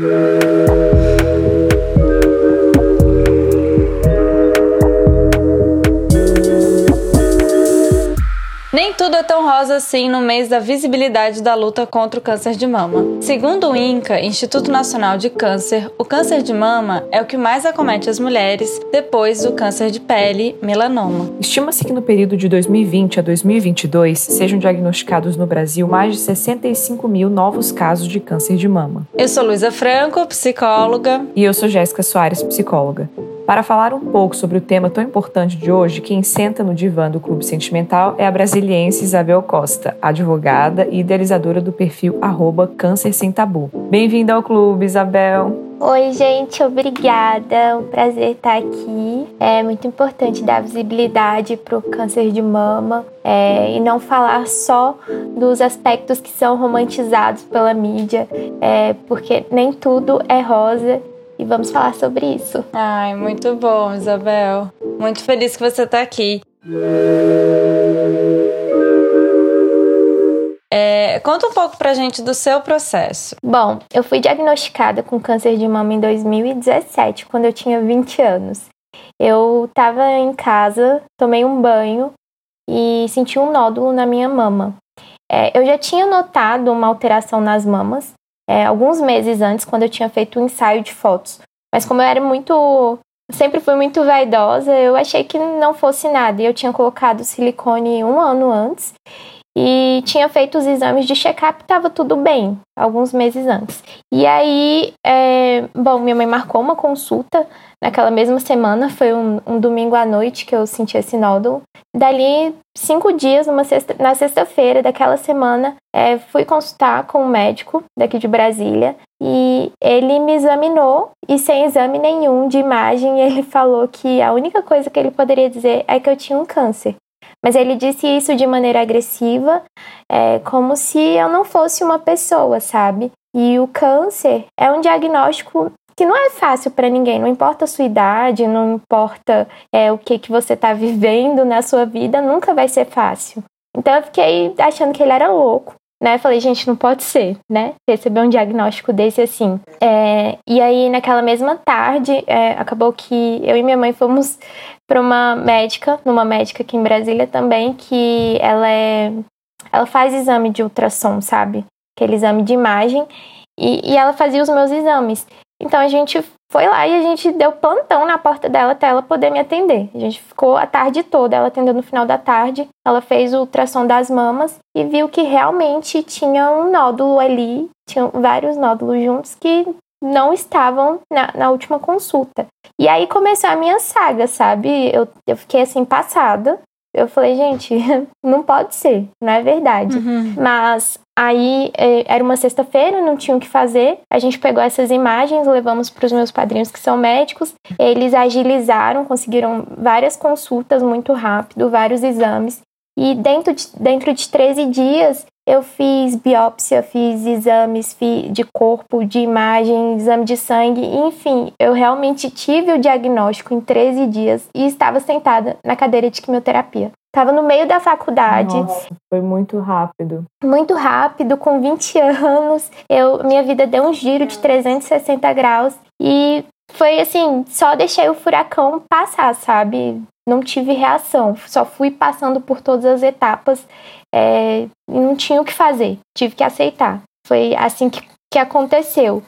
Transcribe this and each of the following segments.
Nem tudo é tão rosa assim no mês da visibilidade da luta contra o câncer de mama. Segundo o INCA, Instituto Nacional de Câncer, o câncer de mama é o que mais acomete as mulheres depois do câncer de pele, melanoma. Estima-se que no período de 2020 a 2022 sejam diagnosticados no Brasil mais de 65 mil novos casos de câncer de mama. Eu sou Luísa Franco, psicóloga. E eu sou Jéssica Soares, psicóloga. Para falar um pouco sobre o tema tão importante de hoje, quem senta no divã do Clube Sentimental é a brasiliense Isabel Costa, advogada e idealizadora do perfil arroba Câncer Sem Tabu. Bem-vinda ao clube, Isabel! Oi, gente, obrigada. É um prazer estar aqui. É muito importante dar visibilidade para o câncer de mama é, e não falar só dos aspectos que são romantizados pela mídia, é, porque nem tudo é rosa e vamos falar sobre isso. Ai, muito bom, Isabel. Muito feliz que você está aqui. É, conta um pouco pra gente do seu processo. Bom, eu fui diagnosticada com câncer de mama em 2017, quando eu tinha 20 anos. Eu estava em casa, tomei um banho e senti um nódulo na minha mama. É, eu já tinha notado uma alteração nas mamas, é, alguns meses antes, quando eu tinha feito um ensaio de fotos. Mas como eu era muito. Sempre fui muito vaidosa, eu achei que não fosse nada. E eu tinha colocado silicone um ano antes e tinha feito os exames de check-up, estava tudo bem, alguns meses antes. E aí, é, bom, minha mãe marcou uma consulta naquela mesma semana, foi um, um domingo à noite que eu senti esse nódulo. Dali, cinco dias, sexta, na sexta-feira daquela semana, é, fui consultar com um médico daqui de Brasília e ele me examinou e sem exame nenhum de imagem, ele falou que a única coisa que ele poderia dizer é que eu tinha um câncer. Mas ele disse isso de maneira agressiva, é, como se eu não fosse uma pessoa, sabe? E o câncer é um diagnóstico que não é fácil para ninguém, não importa a sua idade, não importa é, o que, que você está vivendo na sua vida, nunca vai ser fácil. Então eu fiquei achando que ele era louco, né? Falei, gente, não pode ser, né? Receber um diagnóstico desse assim. É, e aí, naquela mesma tarde, é, acabou que eu e minha mãe fomos para uma médica, numa médica aqui em Brasília também, que ela é. Ela faz exame de ultrassom, sabe? Aquele exame de imagem. E, e ela fazia os meus exames. Então a gente foi lá e a gente deu plantão na porta dela até ela poder me atender. A gente ficou a tarde toda, ela atendeu no final da tarde. Ela fez o ultrassom das mamas e viu que realmente tinha um nódulo ali, tinham vários nódulos juntos que não estavam na, na última consulta. E aí começou a minha saga, sabe? Eu, eu fiquei assim passada. Eu falei, gente, não pode ser, não é verdade. Uhum. Mas aí é, era uma sexta-feira, não tinha o que fazer. A gente pegou essas imagens, levamos para os meus padrinhos que são médicos. Eles agilizaram, conseguiram várias consultas muito rápido, vários exames. E dentro de, dentro de 13 dias, eu fiz biópsia, fiz exames de corpo, de imagem, exame de sangue, enfim, eu realmente tive o diagnóstico em 13 dias e estava sentada na cadeira de quimioterapia. Estava no meio da faculdade. Nossa, foi muito rápido. Muito rápido, com 20 anos. Eu, minha vida deu um giro de 360 graus e foi assim, só deixei o furacão passar, sabe? Não tive reação, só fui passando por todas as etapas é, não tinha o que fazer, tive que aceitar. Foi assim que, que aconteceu.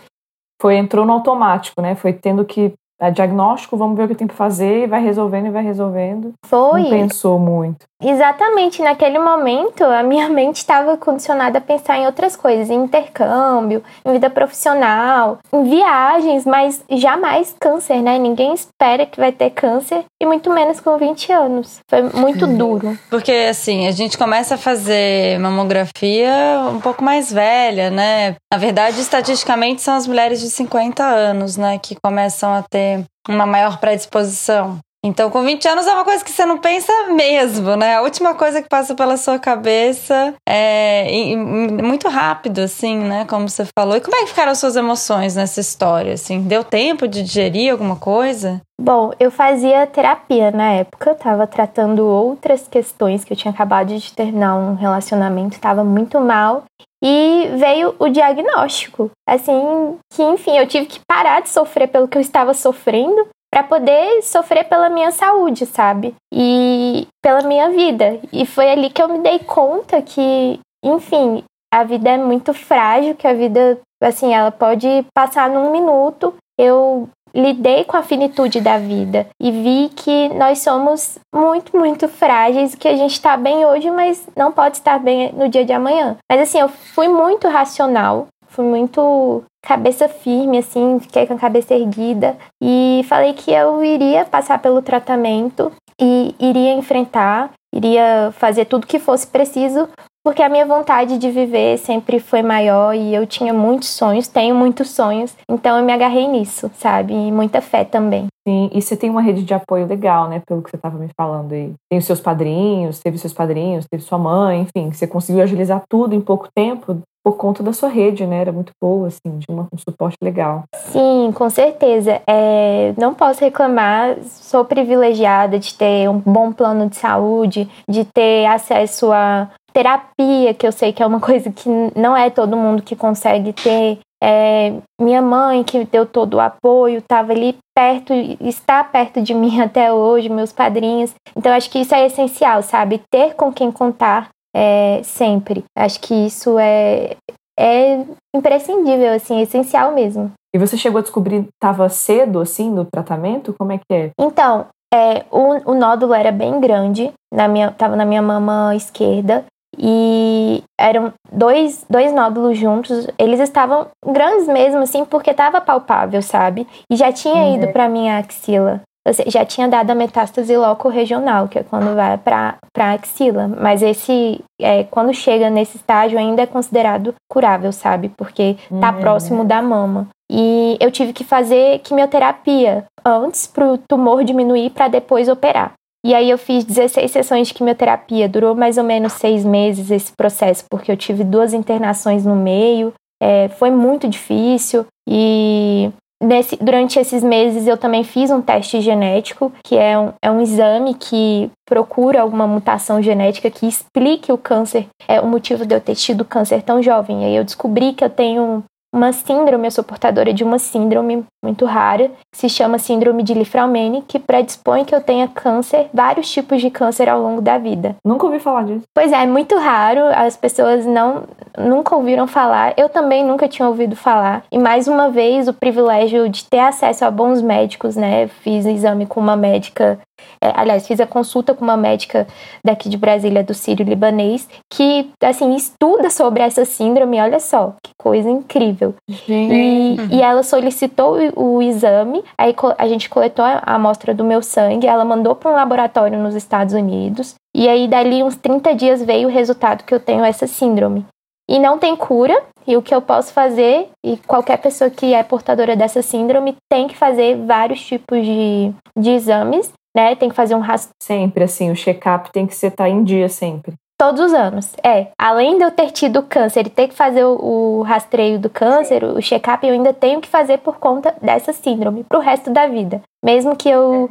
Foi, entrou no automático, né? Foi tendo que é diagnóstico, vamos ver o que tem que fazer, e vai resolvendo e vai resolvendo. Foi. Não pensou muito. Exatamente, naquele momento a minha mente estava condicionada a pensar em outras coisas, em intercâmbio, em vida profissional, em viagens, mas jamais câncer, né? Ninguém espera que vai ter câncer e muito menos com 20 anos. Foi muito duro. Porque assim, a gente começa a fazer mamografia um pouco mais velha, né? Na verdade, estatisticamente são as mulheres de 50 anos, né, que começam a ter uma maior predisposição então, com 20 anos é uma coisa que você não pensa mesmo, né? A última coisa que passa pela sua cabeça é muito rápido, assim, né? Como você falou. E como é que ficaram as suas emoções nessa história, assim? Deu tempo de digerir alguma coisa? Bom, eu fazia terapia na época, estava tratando outras questões que eu tinha acabado de terminar um relacionamento, estava muito mal e veio o diagnóstico. Assim, que enfim, eu tive que parar de sofrer pelo que eu estava sofrendo para poder sofrer pela minha saúde, sabe? E pela minha vida. E foi ali que eu me dei conta que, enfim, a vida é muito frágil, que a vida, assim, ela pode passar num minuto. Eu lidei com a finitude da vida e vi que nós somos muito, muito frágeis, que a gente está bem hoje, mas não pode estar bem no dia de amanhã. Mas assim, eu fui muito racional, fui muito cabeça firme, assim, fiquei com a cabeça erguida e falei que eu iria passar pelo tratamento e iria enfrentar, iria fazer tudo que fosse preciso porque a minha vontade de viver sempre foi maior e eu tinha muitos sonhos, tenho muitos sonhos, então eu me agarrei nisso, sabe? E muita fé também. Sim, e você tem uma rede de apoio legal, né? Pelo que você estava me falando aí. Tem os seus padrinhos, teve seus padrinhos, teve sua mãe, enfim, você conseguiu agilizar tudo em pouco tempo por conta da sua rede, né? Era muito boa, assim, de uma, um suporte legal. Sim, com certeza. É, não posso reclamar, sou privilegiada de ter um bom plano de saúde, de ter acesso a terapia, que eu sei que é uma coisa que não é todo mundo que consegue ter. É, minha mãe, que deu todo o apoio, estava ali perto, está perto de mim até hoje, meus padrinhos. Então, acho que isso é essencial, sabe? Ter com quem contar é, sempre. Acho que isso é, é imprescindível, assim, é essencial mesmo. E você chegou a descobrir, estava cedo, assim, no tratamento? Como é que é? Então, é, o, o nódulo era bem grande, na minha, tava na minha mama esquerda, e eram dois, dois nódulos juntos. Eles estavam grandes mesmo, assim, porque estava palpável, sabe? E já tinha uhum. ido para minha axila. Já tinha dado a metástase loco-regional, que é quando vai para a axila. Mas esse, é, quando chega nesse estágio, ainda é considerado curável, sabe? Porque tá uhum. próximo da mama. E eu tive que fazer quimioterapia antes para o tumor diminuir para depois operar. E aí eu fiz 16 sessões de quimioterapia, durou mais ou menos seis meses esse processo, porque eu tive duas internações no meio, é, foi muito difícil e nesse, durante esses meses eu também fiz um teste genético, que é um, é um exame que procura alguma mutação genética que explique o câncer, é o motivo de eu ter tido câncer tão jovem. E aí eu descobri que eu tenho uma síndrome, eu sou portadora de uma síndrome muito rara, que se chama síndrome de Lifraumene, que predispõe que eu tenha câncer, vários tipos de câncer ao longo da vida. Nunca ouvi falar disso. Pois é, é muito raro, as pessoas não nunca ouviram falar, eu também nunca tinha ouvido falar. E mais uma vez, o privilégio de ter acesso a bons médicos, né? Fiz exame com uma médica é, aliás, fiz a consulta com uma médica daqui de Brasília, do Sírio Libanês, que, assim, estuda sobre essa síndrome. Olha só, que coisa incrível. E, e, ela solicitou o, o, exame, aí a gente coletou a amostra do meu sangue, ela mandou para um laboratório nos Estados Unidos. E aí, dali uns 30 dias, veio o resultado que eu tenho essa síndrome. E não tem cura, e o que eu posso fazer, e qualquer pessoa que é portadora dessa síndrome tem que fazer vários tipos de, de exames né? Tem que fazer um rastro. Sempre, assim, o check-up tem que ser tá em dia sempre. Todos os anos. É. Além de eu ter tido câncer e ter que fazer o, o rastreio do câncer, o check-up, eu ainda tenho que fazer por conta dessa síndrome pro resto da vida. Mesmo que eu, uhum.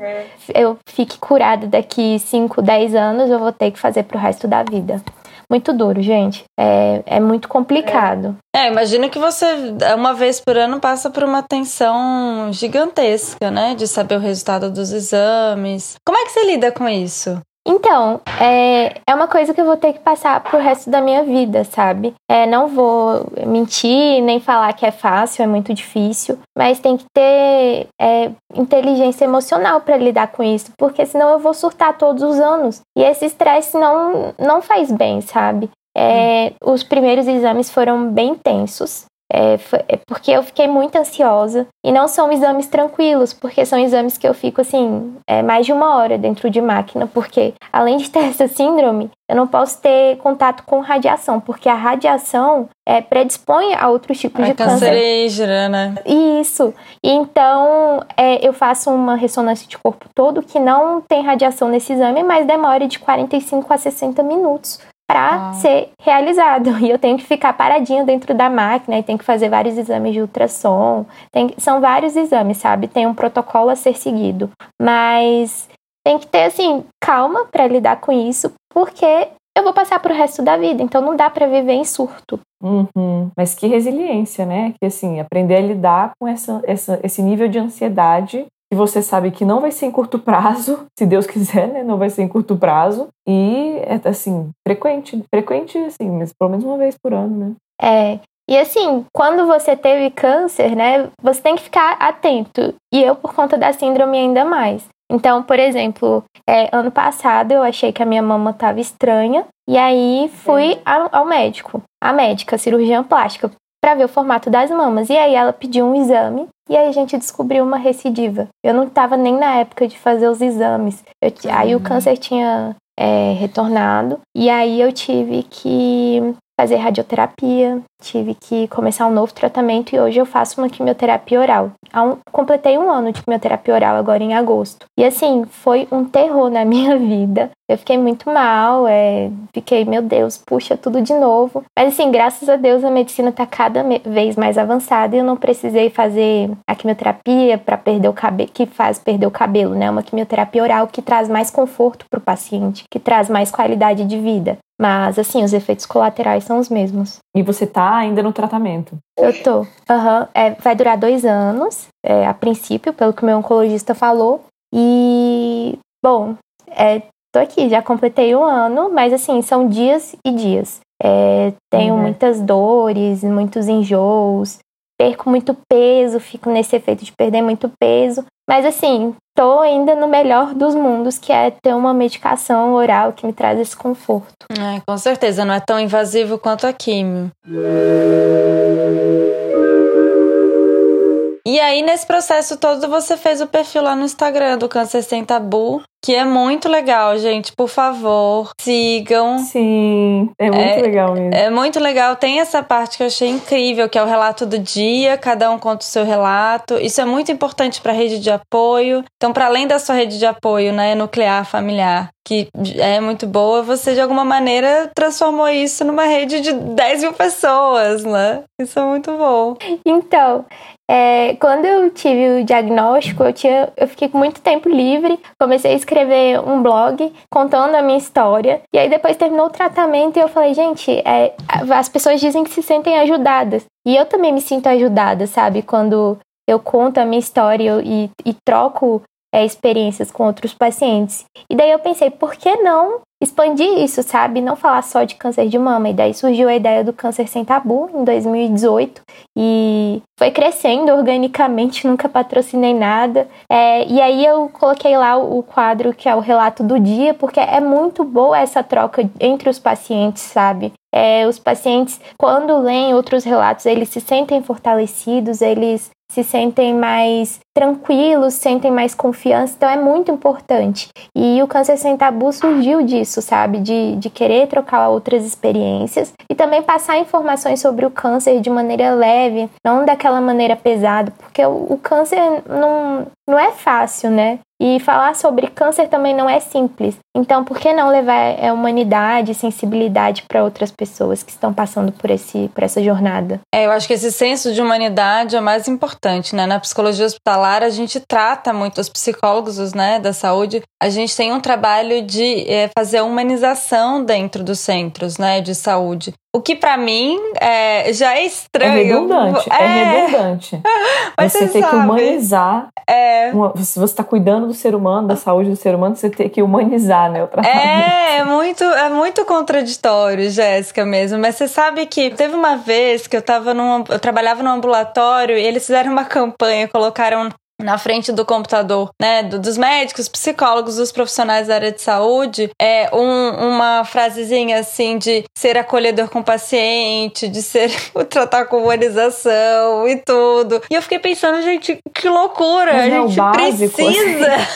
eu fique curada daqui 5, 10 anos, eu vou ter que fazer pro resto da vida muito duro, gente. É, é muito complicado. É, imagina que você, uma vez por ano, passa por uma tensão gigantesca, né? De saber o resultado dos exames. Como é que você lida com isso? Então, é, é uma coisa que eu vou ter que passar pro resto da minha vida, sabe? É, não vou mentir, nem falar que é fácil, é muito difícil, mas tem que ter é, inteligência emocional para lidar com isso, porque senão eu vou surtar todos os anos. E esse estresse não, não faz bem, sabe? É, os primeiros exames foram bem tensos. É, foi, é porque eu fiquei muito ansiosa. E não são exames tranquilos, porque são exames que eu fico assim, é, mais de uma hora dentro de máquina, porque além de ter essa síndrome, eu não posso ter contato com radiação, porque a radiação é, predispõe a outros tipos de câncer. cancerígena, né? Isso. Então é, eu faço uma ressonância de corpo todo que não tem radiação nesse exame, mas demora de 45 a 60 minutos para ah. ser realizado. E eu tenho que ficar paradinha dentro da máquina e tenho que fazer vários exames de ultrassom. Tem, são vários exames, sabe? Tem um protocolo a ser seguido. Mas tem que ter, assim, calma para lidar com isso, porque eu vou passar pro resto da vida. Então não dá para viver em surto. Uhum. Mas que resiliência, né? Que assim, aprender a lidar com essa, essa, esse nível de ansiedade que você sabe que não vai ser em curto prazo, se Deus quiser, né? Não vai ser em curto prazo. E é assim, frequente, frequente, assim, mas pelo menos uma vez por ano, né? É. E assim, quando você teve câncer, né, você tem que ficar atento. E eu, por conta da síndrome, ainda mais. Então, por exemplo, é, ano passado eu achei que a minha mama estava estranha. E aí fui ao, ao médico, a médica, cirurgiã plástica, para ver o formato das mamas. E aí ela pediu um exame e aí a gente descobriu uma recidiva. Eu não estava nem na época de fazer os exames. Eu, aí o uhum. câncer tinha é, retornado e aí eu tive que fazer radioterapia, tive que começar um novo tratamento e hoje eu faço uma quimioterapia oral. Um, completei um ano de quimioterapia oral agora em agosto. E assim, foi um terror na minha vida. Eu fiquei muito mal, é, fiquei, meu Deus, puxa tudo de novo. Mas assim, graças a Deus a medicina tá cada vez mais avançada e eu não precisei fazer a quimioterapia para perder o cabelo, que faz perder o cabelo, né? Uma quimioterapia oral que traz mais conforto para o paciente, que traz mais qualidade de vida. Mas, assim, os efeitos colaterais são os mesmos. E você tá ainda no tratamento? Eu tô. Uhum. É, vai durar dois anos, é, a princípio, pelo que o meu oncologista falou. E, bom, é, tô aqui, já completei um ano, mas, assim, são dias e dias. É, tenho uhum. muitas dores, muitos enjoos, perco muito peso, fico nesse efeito de perder muito peso. Mas assim, tô ainda no melhor dos mundos, que é ter uma medicação oral que me traz esse conforto. É, com certeza, não é tão invasivo quanto a químio. E aí, nesse processo todo, você fez o perfil lá no Instagram do Câncer Sem Tabu, que é muito legal, gente. Por favor, sigam. Sim, é muito é, legal mesmo. É muito legal. Tem essa parte que eu achei incrível, que é o relato do dia, cada um conta o seu relato. Isso é muito importante para a rede de apoio. Então, para além da sua rede de apoio, né, nuclear, familiar, que é muito boa, você de alguma maneira transformou isso numa rede de 10 mil pessoas, né? Isso é muito bom. Então, é, quando eu tive o diagnóstico, eu, tinha, eu fiquei com muito tempo livre, comecei a escrever um blog contando a minha história, e aí depois terminou o tratamento e eu falei, gente, é, as pessoas dizem que se sentem ajudadas, e eu também me sinto ajudada, sabe? Quando eu conto a minha história e, e troco é, experiências com outros pacientes. E daí eu pensei, por que não expandir isso, sabe? Não falar só de câncer de mama. E daí surgiu a ideia do câncer sem tabu em 2018 e foi crescendo organicamente, nunca patrocinei nada. É, e aí eu coloquei lá o quadro que é o relato do dia, porque é muito boa essa troca entre os pacientes, sabe? É, os pacientes, quando leem outros relatos, eles se sentem fortalecidos, eles se sentem mais tranquilos, sentem mais confiança, então é muito importante. E o Câncer Sem Tabu surgiu disso, sabe? De, de querer trocar outras experiências e também passar informações sobre o câncer de maneira leve, não daquela maneira pesada, porque o, o câncer não, não é fácil, né? E falar sobre câncer também não é simples. Então, por que não levar a humanidade, sensibilidade para outras pessoas que estão passando por, esse, por essa jornada? É, eu acho que esse senso de humanidade é mais importante, né? Na psicologia hospitalar, a gente trata muito, os psicólogos né, da saúde, a gente tem um trabalho de é, fazer a humanização dentro dos centros né, de saúde. O que para mim é, já é estranho. É redundante. É, é redundante. Mas você, tem que humanizar. É. Uma, se você está cuidando do ser humano, da saúde do ser humano, você tem que humanizar, né? O tratamento. É, é muito, é muito contraditório, Jéssica, mesmo. Mas você sabe que teve uma vez que eu tava num. Eu trabalhava num ambulatório e eles fizeram uma campanha, colocaram na frente do computador, né, dos médicos, psicólogos, dos profissionais da área de saúde, é um, uma frasezinha assim de ser acolhedor com o paciente, de ser tratar com humanização e tudo. E eu fiquei pensando, gente, que loucura, Mas a é gente básico, precisa. Assim.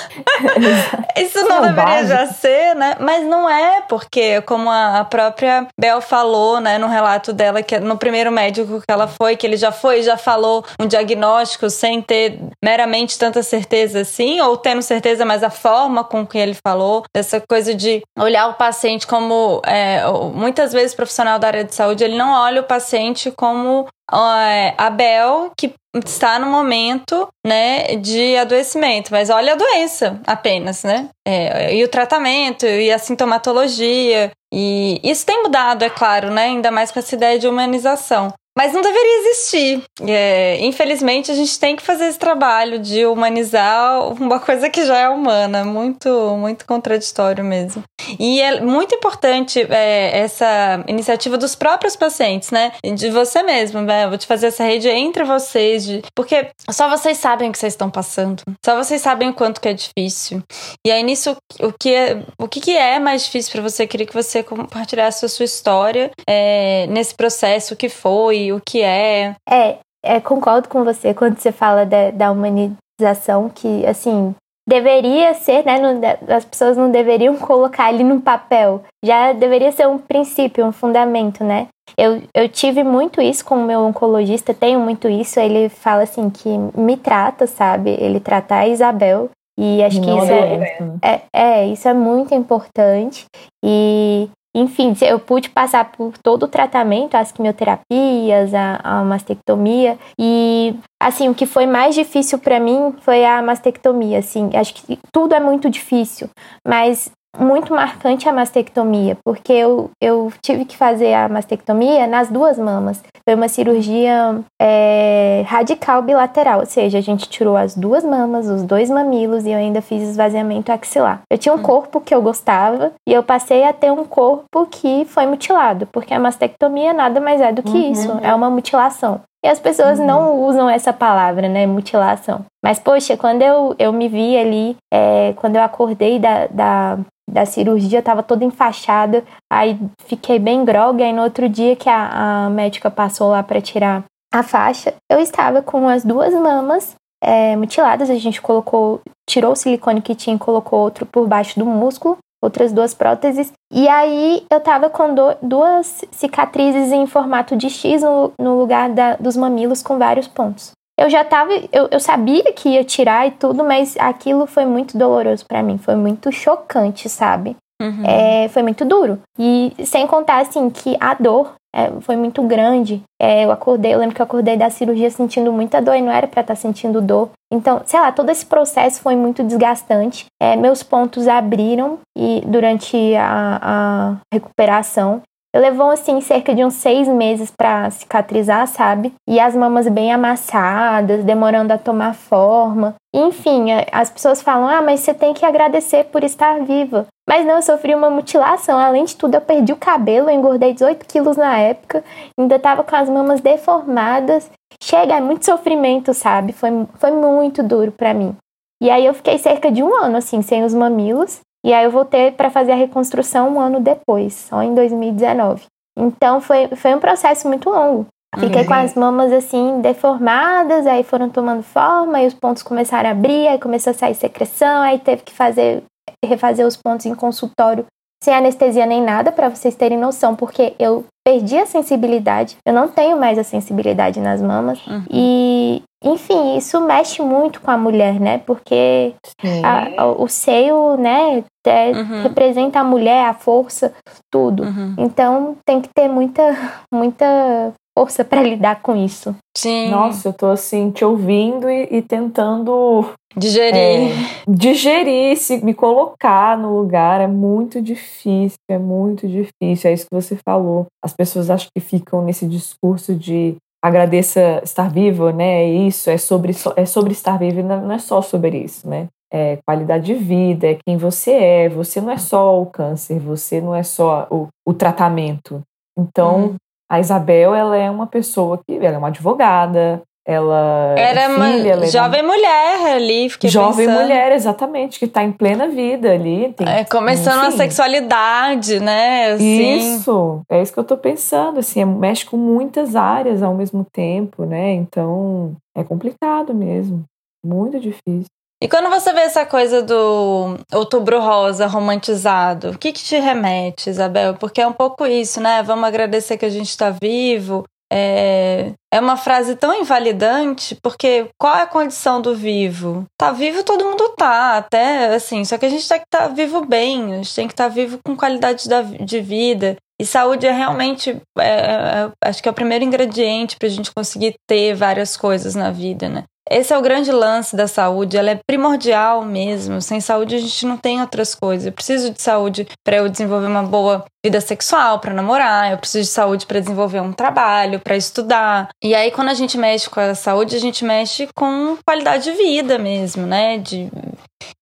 Isso não é deveria já ser, né? Mas não é, porque como a própria Bel falou, né, no relato dela que no primeiro médico que ela foi, que ele já foi, já falou um diagnóstico sem ter meramente necessariamente tanta certeza assim, ou tendo certeza, mas a forma com que ele falou, essa coisa de olhar o paciente como. É, muitas vezes o profissional da área de saúde ele não olha o paciente como é, a Bel, que está no momento né, de adoecimento, mas olha a doença apenas, né? É, e o tratamento, e a sintomatologia. E isso tem mudado, é claro, né? Ainda mais com essa ideia de humanização. Mas não deveria existir. É, infelizmente, a gente tem que fazer esse trabalho de humanizar uma coisa que já é humana. Muito, muito contraditório mesmo. E é muito importante é, essa iniciativa dos próprios pacientes, né? De você mesmo, né? Vou te fazer essa rede entre vocês, de... porque só vocês sabem o que vocês estão passando. Só vocês sabem o quanto que é difícil. E aí, nisso, o que é, o que, que é mais difícil para você? Eu queria que você compartilhasse a sua história é, nesse processo, o que foi o que é. É, é, concordo com você quando você fala da, da humanização, que, assim, deveria ser, né? Não, as pessoas não deveriam colocar ali no papel. Já deveria ser um princípio, um fundamento, né? Eu, eu tive muito isso com o meu oncologista, tenho muito isso. Ele fala assim que me trata, sabe? Ele trata a Isabel. E acho que isso é, é, é, isso é muito importante. E enfim, eu pude passar por todo o tratamento, as quimioterapias, a, a mastectomia e assim, o que foi mais difícil para mim foi a mastectomia, assim. Acho que tudo é muito difícil, mas muito marcante a mastectomia, porque eu, eu tive que fazer a mastectomia nas duas mamas. Foi uma cirurgia é, radical bilateral, ou seja, a gente tirou as duas mamas, os dois mamilos e eu ainda fiz esvaziamento axilar. Eu tinha um hum. corpo que eu gostava e eu passei a ter um corpo que foi mutilado, porque a mastectomia nada mais é do que uhum. isso, é uma mutilação. E as pessoas uhum. não usam essa palavra, né? Mutilação. Mas, poxa, quando eu, eu me vi ali, é, quando eu acordei da, da, da cirurgia, eu tava toda enfaixada, aí fiquei bem grogue, aí no outro dia que a, a médica passou lá para tirar a faixa, eu estava com as duas mamas é, mutiladas, a gente colocou, tirou o silicone que tinha e colocou outro por baixo do músculo, outras duas próteses. E aí eu tava com do, duas cicatrizes em formato de X no, no lugar da, dos mamilos com vários pontos. Eu já tava, eu, eu sabia que ia tirar e tudo, mas aquilo foi muito doloroso para mim, foi muito chocante, sabe? Uhum. É, foi muito duro. E sem contar, assim, que a dor é, foi muito grande. É, eu acordei, eu lembro que eu acordei da cirurgia sentindo muita dor e não era para estar tá sentindo dor. Então, sei lá, todo esse processo foi muito desgastante. É, meus pontos abriram e durante a, a recuperação. Levou, assim, cerca de uns seis meses para cicatrizar, sabe? E as mamas bem amassadas, demorando a tomar forma. Enfim, as pessoas falam: ah, mas você tem que agradecer por estar viva. Mas não, eu sofri uma mutilação. Além de tudo, eu perdi o cabelo, eu engordei 18 quilos na época, ainda tava com as mamas deformadas. Chega, é muito sofrimento, sabe? Foi, foi muito duro para mim. E aí eu fiquei cerca de um ano, assim, sem os mamilos. E aí eu voltei para fazer a reconstrução um ano depois, só em 2019. Então foi, foi um processo muito longo. Fiquei uhum. com as mamas assim deformadas, aí foram tomando forma, aí os pontos começaram a abrir, aí começou a sair secreção, aí teve que fazer refazer os pontos em consultório sem anestesia nem nada, para vocês terem noção, porque eu perdi a sensibilidade, eu não tenho mais a sensibilidade nas mamas. Uhum. E, enfim, isso mexe muito com a mulher, né? Porque a, a, o seio, né, é, uhum. representa a mulher, a força, tudo. Uhum. Então tem que ter muita, muita força para lidar com isso. Sim. Nossa, eu tô assim, te ouvindo e, e tentando digerir. É, digerir, se me colocar no lugar é muito difícil, é muito difícil. É isso que você falou. As pessoas acho que ficam nesse discurso de agradeça estar vivo, né? É isso, é sobre, é sobre estar vivo, não é só sobre isso, né? É qualidade de vida, é quem você é. Você não é só o câncer, você não é só o, o tratamento. Então, hum. A Isabel, ela é uma pessoa que ela é uma advogada, ela era é uma filha, jovem uma... mulher ali, fiquei jovem pensando. mulher, exatamente, que está em plena vida ali. Tem, é, começando enfim. a sexualidade, né? Assim. Isso, é isso que eu estou pensando, assim, é, mexe com muitas áreas ao mesmo tempo, né? Então é complicado mesmo, muito difícil. E quando você vê essa coisa do outubro rosa romantizado, o que, que te remete, Isabel? Porque é um pouco isso, né? Vamos agradecer que a gente está vivo. É, é uma frase tão invalidante, porque qual é a condição do vivo? Tá vivo, todo mundo tá, até assim, só que a gente tem que estar tá vivo bem, a gente tem que estar tá vivo com qualidade de vida. E saúde é realmente, é, é, acho que é o primeiro ingrediente para a gente conseguir ter várias coisas na vida, né? Esse é o grande lance da saúde, ela é primordial mesmo. Sem saúde a gente não tem outras coisas. Eu preciso de saúde para eu desenvolver uma boa vida sexual, para namorar, eu preciso de saúde para desenvolver um trabalho, para estudar. E aí quando a gente mexe com a saúde, a gente mexe com qualidade de vida mesmo, né? De,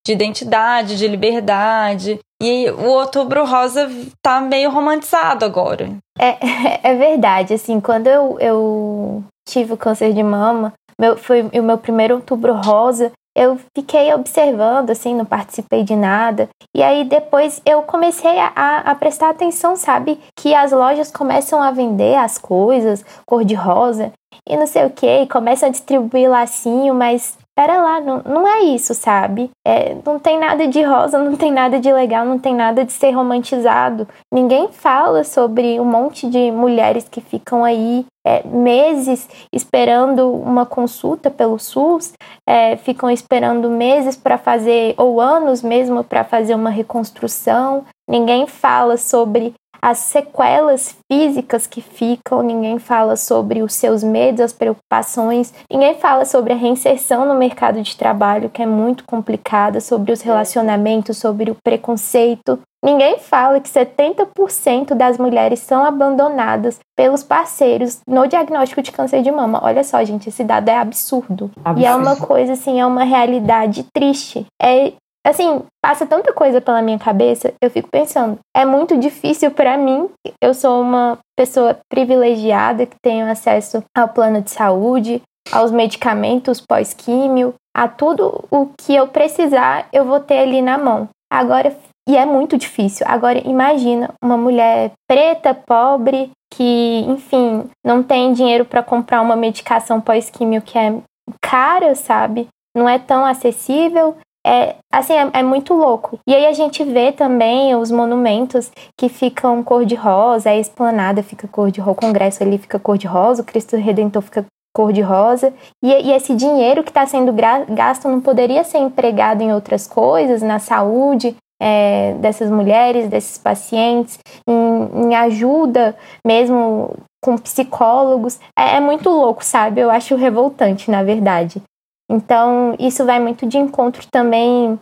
de identidade, de liberdade. E o Outubro Rosa tá meio romantizado agora. É, é verdade, assim, quando eu, eu tive o câncer de mama, meu, foi o meu primeiro outubro rosa. Eu fiquei observando, assim, não participei de nada. E aí depois eu comecei a, a prestar atenção, sabe? Que as lojas começam a vender as coisas cor-de-rosa e não sei o que, começam a distribuir lacinho, mas pera lá, não, não é isso, sabe? É, não tem nada de rosa, não tem nada de legal, não tem nada de ser romantizado. Ninguém fala sobre um monte de mulheres que ficam aí é, meses esperando uma consulta pelo SUS, é, ficam esperando meses para fazer, ou anos mesmo, para fazer uma reconstrução. Ninguém fala sobre as sequelas físicas que ficam, ninguém fala sobre os seus medos, as preocupações, ninguém fala sobre a reinserção no mercado de trabalho, que é muito complicada, sobre os relacionamentos, sobre o preconceito. Ninguém fala que 70% das mulheres são abandonadas pelos parceiros no diagnóstico de câncer de mama. Olha só, gente, esse dado é absurdo. absurdo. E é uma coisa assim, é uma realidade triste. É assim, passa tanta coisa pela minha cabeça, eu fico pensando, é muito difícil para mim. Eu sou uma pessoa privilegiada que tenho acesso ao plano de saúde, aos medicamentos pós-químio, a tudo o que eu precisar, eu vou ter ali na mão. Agora, e é muito difícil. Agora, imagina uma mulher preta, pobre, que, enfim, não tem dinheiro para comprar uma medicação pós-químio que é cara, sabe? Não é tão acessível é assim é, é, muito louco. E aí a gente vê também os monumentos que ficam cor de rosa, a esplanada fica cor de rosa, o Congresso ali fica cor de rosa, o Cristo Redentor fica cor de rosa. E, e esse dinheiro que está sendo gasto não poderia ser empregado em outras coisas, na saúde, é, dessas mulheres, desses pacientes, em, em, ajuda mesmo com psicólogos. É, é, muito louco, sabe? Eu acho revoltante, na verdade. Então, isso vai muito de encontro também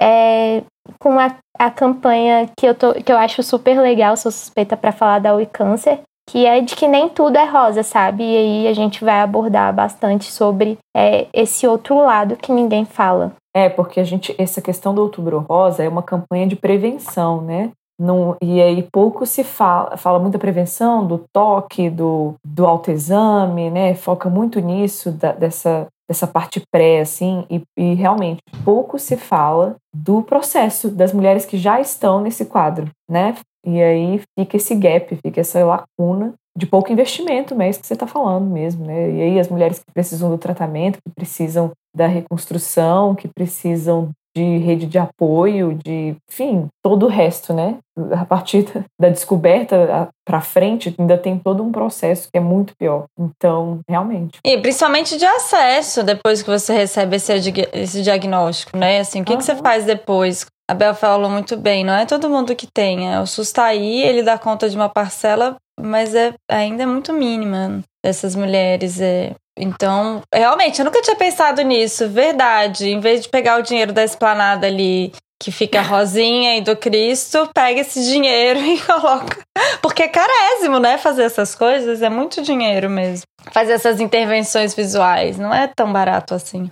é, com a, a campanha que eu, tô, que eu acho super legal, sou suspeita para falar da Oi Câncer, que é de que nem tudo é rosa, sabe? E aí a gente vai abordar bastante sobre é, esse outro lado que ninguém fala. É, porque a gente, essa questão do Outubro Rosa é uma campanha de prevenção, né? Não, e aí pouco se fala, fala muito da prevenção, do toque, do, do autoexame, né? Foca muito nisso, da, dessa, dessa parte pré, assim, e, e realmente pouco se fala do processo das mulheres que já estão nesse quadro, né? E aí fica esse gap, fica essa lacuna de pouco investimento, né? Isso que você está falando mesmo, né? E aí as mulheres que precisam do tratamento, que precisam da reconstrução, que precisam de rede de apoio, de, enfim, todo o resto, né? A partir da descoberta para frente, ainda tem todo um processo que é muito pior. Então, realmente. E principalmente de acesso, depois que você recebe esse, esse diagnóstico, né? Assim, o que, que você faz depois? A Bel falou muito bem, não é todo mundo que tem. É, o SUS tá aí, ele dá conta de uma parcela, mas é, ainda é muito mínima dessas mulheres. É, então, realmente, eu nunca tinha pensado nisso, verdade. Em vez de pegar o dinheiro da esplanada ali, que fica rosinha e do Cristo, pega esse dinheiro e coloca. Porque é carésimo, né? Fazer essas coisas é muito dinheiro mesmo. Fazer essas intervenções visuais não é tão barato assim.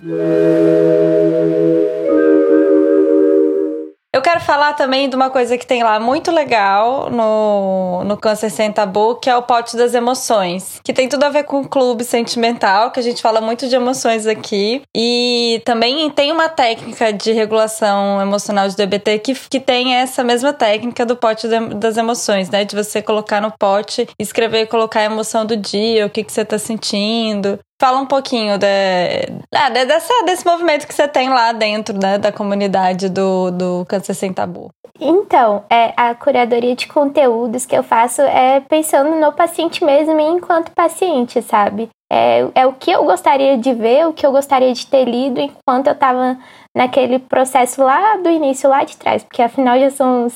Eu quero falar também de uma coisa que tem lá muito legal no, no Câncer Sem Tabu, que é o pote das emoções, que tem tudo a ver com o clube sentimental, que a gente fala muito de emoções aqui. E também tem uma técnica de regulação emocional de DBT que, que tem essa mesma técnica do pote das emoções, né? De você colocar no pote, escrever e colocar a emoção do dia, o que, que você tá sentindo. Fala um pouquinho de, ah, de, dessa, desse movimento que você tem lá dentro né, da comunidade do, do Câncer Sem Tabu. Então, é, a curadoria de conteúdos que eu faço é pensando no paciente mesmo e enquanto paciente, sabe? É, é o que eu gostaria de ver, o que eu gostaria de ter lido enquanto eu estava naquele processo lá do início, lá de trás, porque afinal já são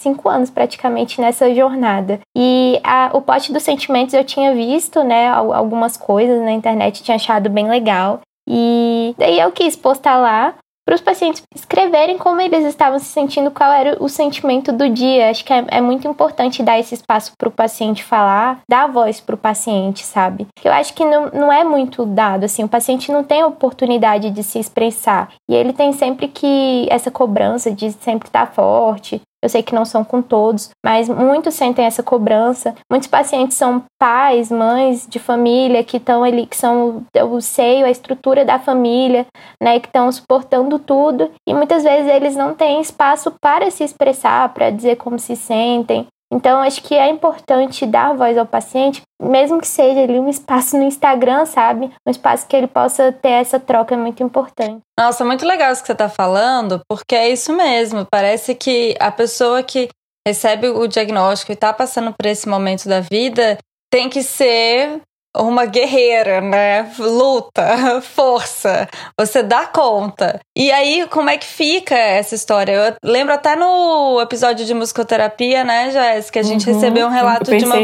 cinco anos praticamente nessa jornada. E a, o pote dos sentimentos eu tinha visto, né, algumas coisas na internet, tinha achado bem legal. E daí eu quis postar lá para os pacientes escreverem como eles estavam se sentindo, qual era o sentimento do dia. Acho que é, é muito importante dar esse espaço para o paciente falar, dar voz para o paciente, sabe? Eu acho que não, não é muito dado, assim, o paciente não tem a oportunidade de se expressar. E ele tem sempre que essa cobrança de sempre estar forte, eu sei que não são com todos, mas muitos sentem essa cobrança. Muitos pacientes são pais, mães de família que estão ali, que são o seio, a estrutura da família, né, que estão suportando tudo e muitas vezes eles não têm espaço para se expressar, para dizer como se sentem. Então, acho que é importante dar voz ao paciente, mesmo que seja ali um espaço no Instagram, sabe? Um espaço que ele possa ter essa troca é muito importante. Nossa, muito legal isso que você está falando, porque é isso mesmo. Parece que a pessoa que recebe o diagnóstico e está passando por esse momento da vida tem que ser uma guerreira, né? Luta, força, você dá conta. E aí, como é que fica essa história? Eu lembro até no episódio de musicoterapia, né, Jéssica, a gente uhum, recebeu um relato de uma,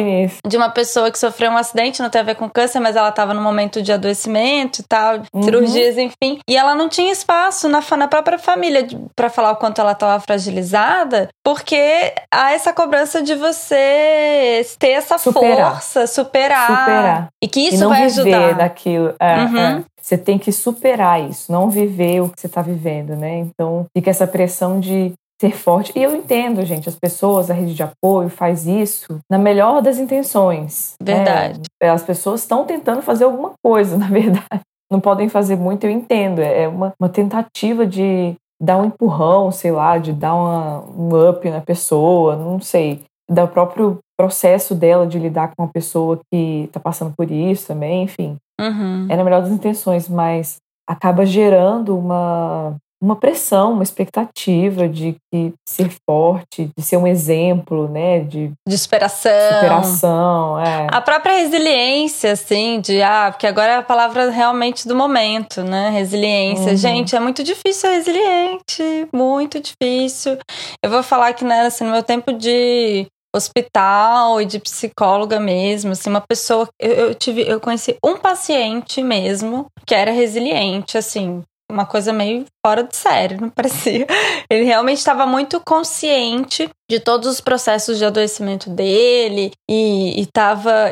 de uma pessoa que sofreu um acidente, não tem a ver com câncer, mas ela estava no momento de adoecimento e tal, uhum. cirurgias, enfim. E ela não tinha espaço na, na própria família para falar o quanto ela estava fragilizada, porque há essa cobrança de você ter essa superar. força, superar. Superar. E que isso e não vai viver ajudar. daquilo. É, uhum. é. Você tem que superar isso, não viver o que você está vivendo, né? Então fica essa pressão de ser forte. E eu entendo, gente, as pessoas, a rede de apoio faz isso na melhor das intenções. Né? Verdade. Né? As pessoas estão tentando fazer alguma coisa, na verdade. Não podem fazer muito, eu entendo. É uma, uma tentativa de dar um empurrão, sei lá, de dar uma, um up na pessoa, não sei do próprio processo dela de lidar com uma pessoa que está passando por isso também, enfim. Uhum. É na melhor das intenções, mas acaba gerando uma, uma pressão, uma expectativa de que ser forte, de ser um exemplo, né? De, de superação. Superação, é. A própria resiliência, assim, de ah, porque agora é a palavra realmente do momento, né? Resiliência. Uhum. Gente, é muito difícil ser resiliente, muito difícil. Eu vou falar que, né, assim, no meu tempo de hospital e de psicóloga mesmo, assim, uma pessoa, eu, eu, tive, eu conheci um paciente mesmo que era resiliente, assim, uma coisa meio fora de série, não parecia. Ele realmente estava muito consciente de todos os processos de adoecimento dele e, e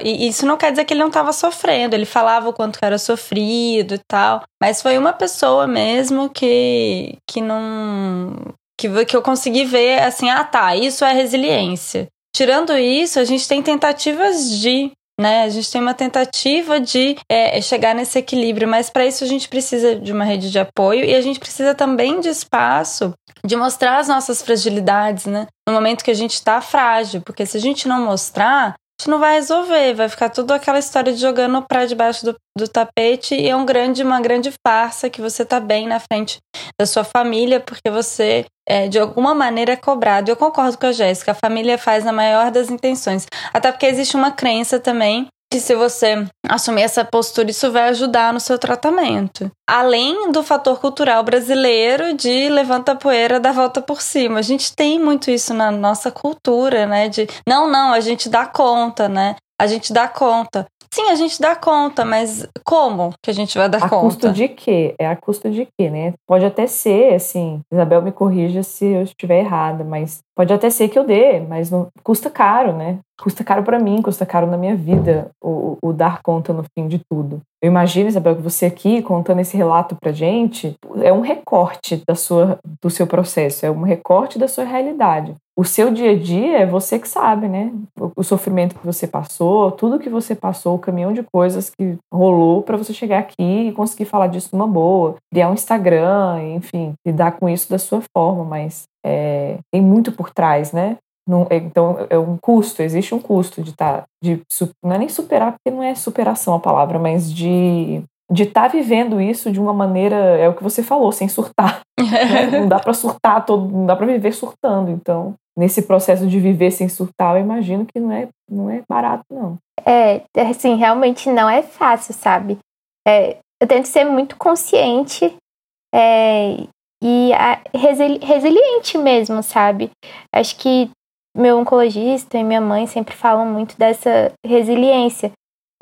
e isso não quer dizer que ele não estava sofrendo, ele falava o quanto era sofrido e tal, mas foi uma pessoa mesmo que que não que, que eu consegui ver assim, ah tá, isso é resiliência. Tirando isso, a gente tem tentativas de né? A gente tem uma tentativa de é, chegar nesse equilíbrio, mas para isso a gente precisa de uma rede de apoio e a gente precisa também de espaço de mostrar as nossas fragilidades, né? No momento que a gente está frágil, porque se a gente não mostrar, gente não vai resolver, vai ficar tudo aquela história de jogando para debaixo do, do, tapete e é um grande, uma grande farsa que você tá bem na frente da sua família porque você é, de alguma maneira é cobrado. Eu concordo com a Jéssica, a família faz na maior das intenções. Até porque existe uma crença também que se você assumir essa postura, isso vai ajudar no seu tratamento. Além do fator cultural brasileiro de levanta a poeira, dá volta por cima. A gente tem muito isso na nossa cultura, né? De não, não, a gente dá conta, né? A gente dá conta. Sim, a gente dá conta, mas como que a gente vai dar a conta? A custo de quê? É a custo de quê, né? Pode até ser, assim, Isabel me corrija se eu estiver errada, mas pode até ser que eu dê, mas não custa caro, né? Custa caro para mim, custa caro na minha vida o, o, dar conta no fim de tudo. Eu imagino, Isabel, que você aqui contando esse relato pra gente é um recorte da sua, do seu processo, é um recorte da sua realidade o seu dia a dia é você que sabe, né? O, sofrimento que você passou, tudo que você passou, o caminhão de coisas que rolou para você chegar aqui e conseguir falar disso numa boa, criar um Instagram, enfim, lidar com isso da sua forma, mas é, tem muito por trás, né? Não, é, então é um custo, existe um custo de estar, tá, de não é nem superar, porque não é superação a palavra, mas de de estar tá vivendo isso de uma maneira, é o que você falou, sem surtar. Né? Não dá para surtar todo, não dá para viver surtando. Então, nesse processo de viver sem surtar, eu imagino que não é, não é barato, não. É, assim, realmente não é fácil, sabe? É, eu tento ser muito consciente é, e a, resili resiliente mesmo, sabe? Acho que meu oncologista e minha mãe sempre falam muito dessa resiliência.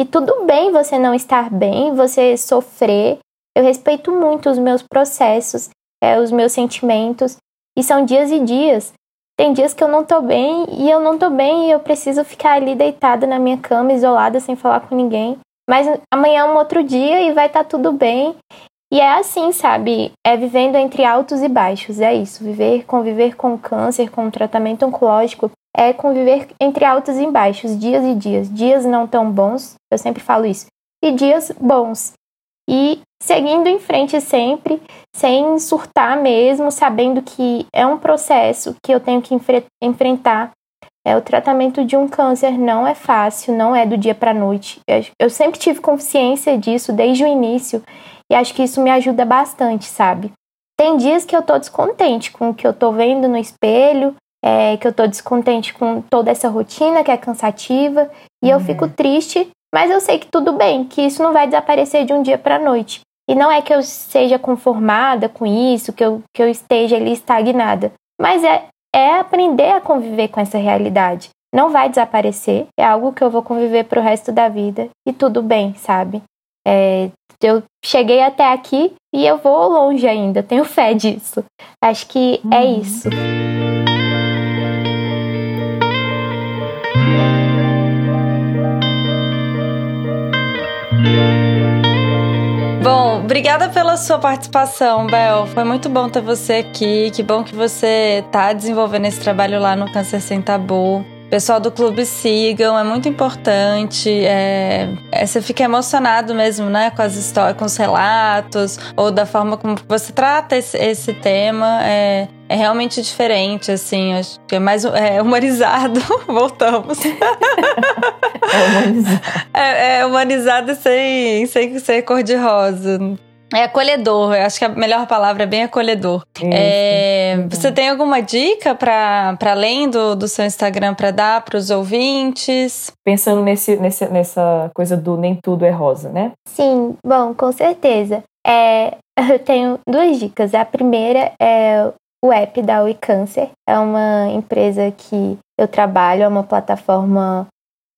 E tudo bem você não estar bem, você sofrer. Eu respeito muito os meus processos, é, os meus sentimentos. E são dias e dias. Tem dias que eu não tô bem e eu não tô bem e eu preciso ficar ali deitada na minha cama, isolada, sem falar com ninguém. Mas amanhã é um outro dia e vai estar tá tudo bem. E é assim, sabe? É vivendo entre altos e baixos, é isso. Viver, conviver com câncer, com tratamento oncológico, é conviver entre altos e baixos, dias e dias. Dias não tão bons, eu sempre falo isso, e dias bons. E seguindo em frente sempre, sem surtar mesmo, sabendo que é um processo que eu tenho que enfre enfrentar. É, o tratamento de um câncer não é fácil, não é do dia para noite. Eu, eu sempre tive consciência disso desde o início e acho que isso me ajuda bastante, sabe? Tem dias que eu tô descontente com o que eu tô vendo no espelho, é, que eu tô descontente com toda essa rotina que é cansativa, e uhum. eu fico triste, mas eu sei que tudo bem, que isso não vai desaparecer de um dia para noite. E não é que eu seja conformada com isso, que eu, que eu esteja ali estagnada, mas é, é aprender a conviver com essa realidade. Não vai desaparecer, é algo que eu vou conviver pro resto da vida, e tudo bem, sabe? É, eu cheguei até aqui e eu vou longe ainda, tenho fé disso. Acho que é uhum. é isso. Bom, obrigada pela sua participação, Bel. Foi muito bom ter você aqui. Que bom que você está desenvolvendo esse trabalho lá no Câncer Sem Tabu pessoal do clube sigam, é muito importante. É, é, você fica emocionado mesmo, né, com as histórias, com os relatos, ou da forma como você trata esse, esse tema. É, é realmente diferente, assim, acho que é mais é, humanizado. Voltamos. é humanizado. É, é humanizado sem, sem ser cor-de-rosa. É acolhedor, eu acho que a melhor palavra é bem acolhedor. Isso, é, você tem alguma dica para além do, do seu Instagram para dar para os ouvintes? Pensando nesse, nesse, nessa coisa do nem tudo é rosa, né? Sim, bom, com certeza. É, eu tenho duas dicas. A primeira é o app da WeCancer. É uma empresa que eu trabalho, é uma plataforma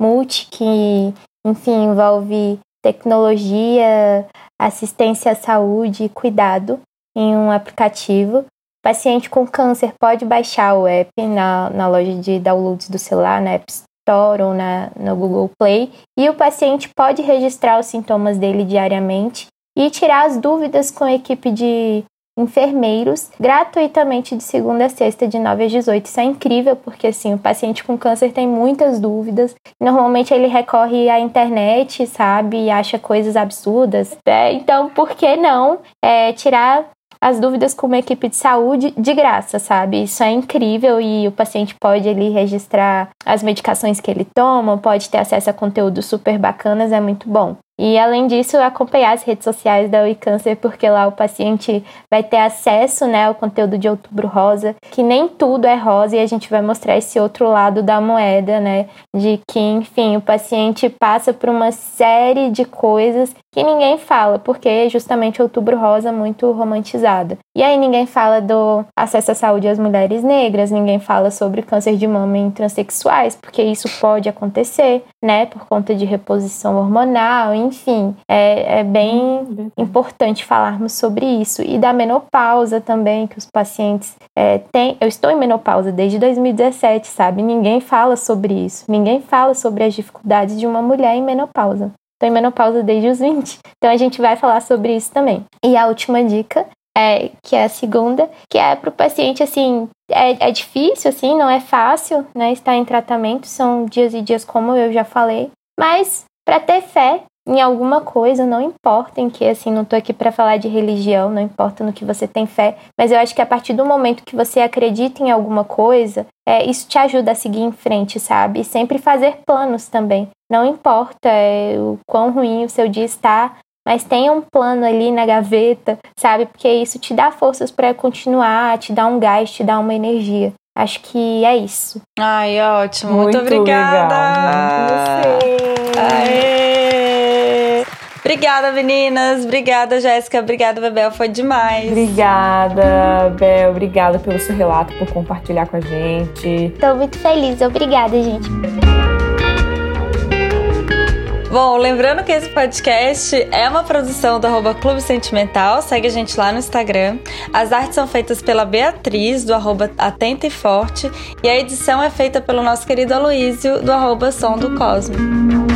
multi que, enfim, envolve tecnologia, assistência à saúde e cuidado em um aplicativo. Paciente com câncer pode baixar o app na, na loja de downloads do celular, na App Store ou na, no Google Play, e o paciente pode registrar os sintomas dele diariamente e tirar as dúvidas com a equipe de enfermeiros gratuitamente de segunda a sexta, de 9 às 18. Isso é incrível, porque assim, o paciente com câncer tem muitas dúvidas. Normalmente ele recorre à internet, sabe, e acha coisas absurdas. Né? Então, por que não é, tirar as dúvidas com uma equipe de saúde de graça, sabe? Isso é incrível e o paciente pode ali registrar as medicações que ele toma, pode ter acesso a conteúdos super bacanas, é muito bom. E além disso, acompanhar as redes sociais da Oi Câncer, porque lá o paciente vai ter acesso né, ao conteúdo de Outubro Rosa, que nem tudo é rosa, e a gente vai mostrar esse outro lado da moeda, né? De que, enfim, o paciente passa por uma série de coisas que ninguém fala, porque é justamente Outubro Rosa muito romantizado. E aí ninguém fala do acesso à saúde às mulheres negras, ninguém fala sobre câncer de mama em transexuais, porque isso pode acontecer, né? Por conta de reposição hormonal, enfim, é, é bem hum, importante falarmos sobre isso. E da menopausa também, que os pacientes é, têm. Eu estou em menopausa desde 2017, sabe? Ninguém fala sobre isso. Ninguém fala sobre as dificuldades de uma mulher em menopausa. Estou em menopausa desde os 20. Então a gente vai falar sobre isso também. E a última dica é, que é a segunda, que é para o paciente, assim, é, é difícil, assim, não é fácil, né, estar em tratamento, são dias e dias, como eu já falei, mas para ter fé em alguma coisa, não importa em que, assim, não tô aqui para falar de religião, não importa no que você tem fé, mas eu acho que a partir do momento que você acredita em alguma coisa, é, isso te ajuda a seguir em frente, sabe? E sempre fazer planos também. Não importa é, o quão ruim o seu dia está, mas tenha um plano ali na gaveta, sabe? Porque isso te dá forças para continuar, te dá um gás, te dá uma energia. Acho que é isso. Ai, ótimo. Muito, Muito obrigada. Legal. Você. Aê. Obrigada, meninas. Obrigada, Jéssica. Obrigada, Bebel. Foi demais. Obrigada, Bel. Obrigada pelo seu relato, por compartilhar com a gente. Tô muito feliz. Obrigada, gente. Bom, lembrando que esse podcast é uma produção do arroba Clube Sentimental, segue a gente lá no Instagram. As artes são feitas pela Beatriz, do arroba Atenta e Forte, e a edição é feita pelo nosso querido Aloísio, do arroba Som do Cosmo.